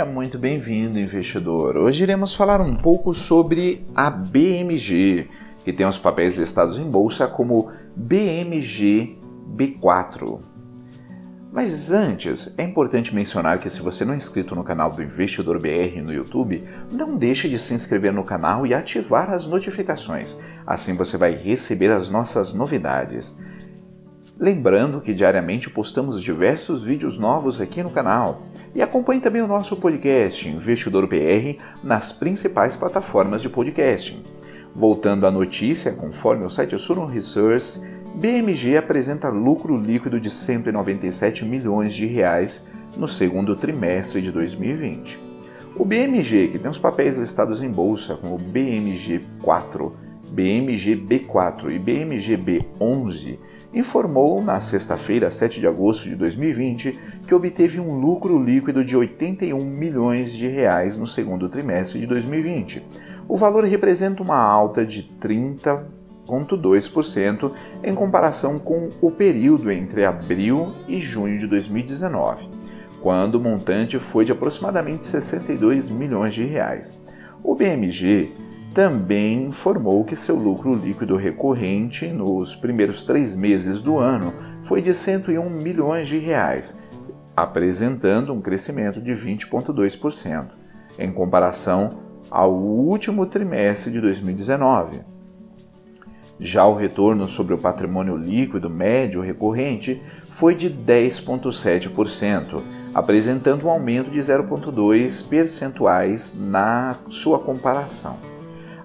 muito bem-vindo, investidor. Hoje iremos falar um pouco sobre a BMG, que tem os papéis listados em bolsa como BMG B4. Mas antes, é importante mencionar que se você não é inscrito no canal do Investidor BR no YouTube, não deixe de se inscrever no canal e ativar as notificações. Assim você vai receber as nossas novidades. Lembrando que diariamente postamos diversos vídeos novos aqui no canal. E acompanhe também o nosso podcast Investidor PR nas principais plataformas de podcasting. Voltando à notícia, conforme o site Suno Research, BMG apresenta lucro líquido de 197 milhões de reais no segundo trimestre de 2020. O BMG, que tem os papéis listados em bolsa como BMG4, BMG-B4 e BMG-B11, informou na sexta-feira, 7 de agosto de 2020, que obteve um lucro líquido de 81 milhões de reais no segundo trimestre de 2020. O valor representa uma alta de 30,2% em comparação com o período entre abril e junho de 2019, quando o montante foi de aproximadamente 62 milhões de reais. O BMG também informou que seu lucro líquido recorrente nos primeiros três meses do ano foi de 101 milhões de reais, apresentando um crescimento de 20,2% em comparação ao último trimestre de 2019. Já o retorno sobre o patrimônio líquido médio recorrente foi de 10,7%, apresentando um aumento de 0,2 percentuais na sua comparação.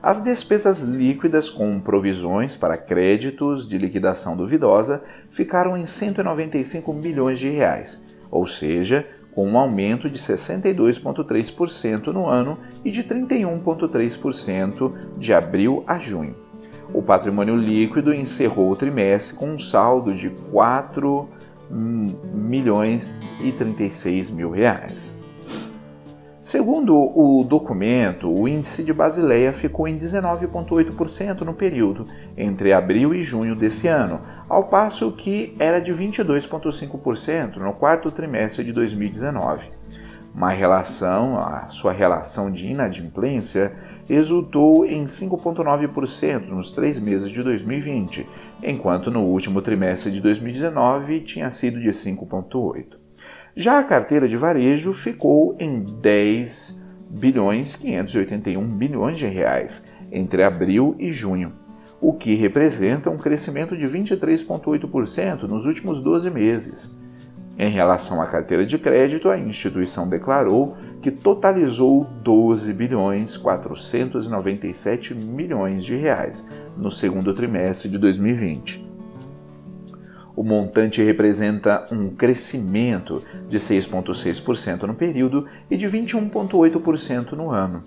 As despesas líquidas com provisões para créditos de liquidação duvidosa ficaram em 195 milhões de reais, ou seja, com um aumento de 62,3% no ano e de 31,3% de abril a junho. O patrimônio líquido encerrou o trimestre com um saldo de 4 milhões e 36 mil reais. Segundo o documento, o índice de Basileia ficou em 19,8% no período entre abril e junho desse ano, ao passo que era de 22,5% no quarto trimestre de 2019. Uma relação, a sua relação de inadimplência resultou em 5,9% nos três meses de 2020, enquanto no último trimestre de 2019 tinha sido de 5,8%. Já a carteira de varejo ficou em 10 bilhões 581 bilhões de reais entre abril e junho, o que representa um crescimento de 23,8% nos últimos 12 meses. Em relação à carteira de crédito, a instituição declarou que totalizou 12 bilhões 497 milhões de reais no segundo trimestre de 2020. O montante representa um crescimento de 6,6% no período e de 21,8% no ano.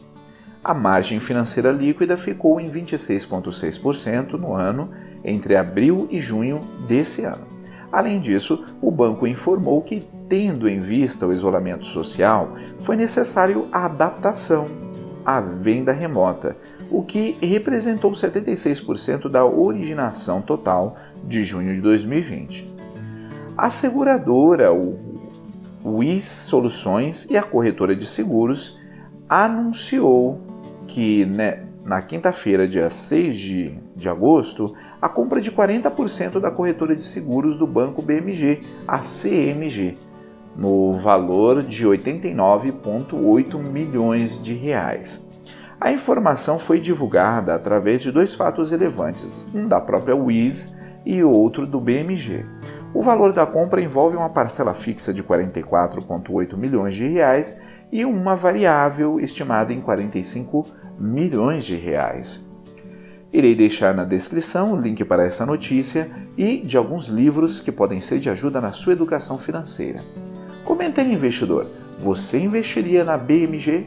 A margem financeira líquida ficou em 26,6% no ano entre abril e junho desse ano. Além disso, o banco informou que, tendo em vista o isolamento social, foi necessário a adaptação à venda remota, o que representou 76% da originação total de junho de 2020. A seguradora, WIS Soluções e a corretora de seguros anunciou que né, na quinta-feira, dia 6 de, de agosto, a compra de 40% da corretora de seguros do banco BMG, a CMG, no valor de 89,8 milhões de reais. A informação foi divulgada através de dois fatos relevantes, um da própria Wiz e outro do BMG. O valor da compra envolve uma parcela fixa de 44,8 milhões de reais e uma variável estimada em 45 milhões de reais. Irei deixar na descrição o link para essa notícia e de alguns livros que podem ser de ajuda na sua educação financeira. Comente aí, investidor, você investiria na BMG?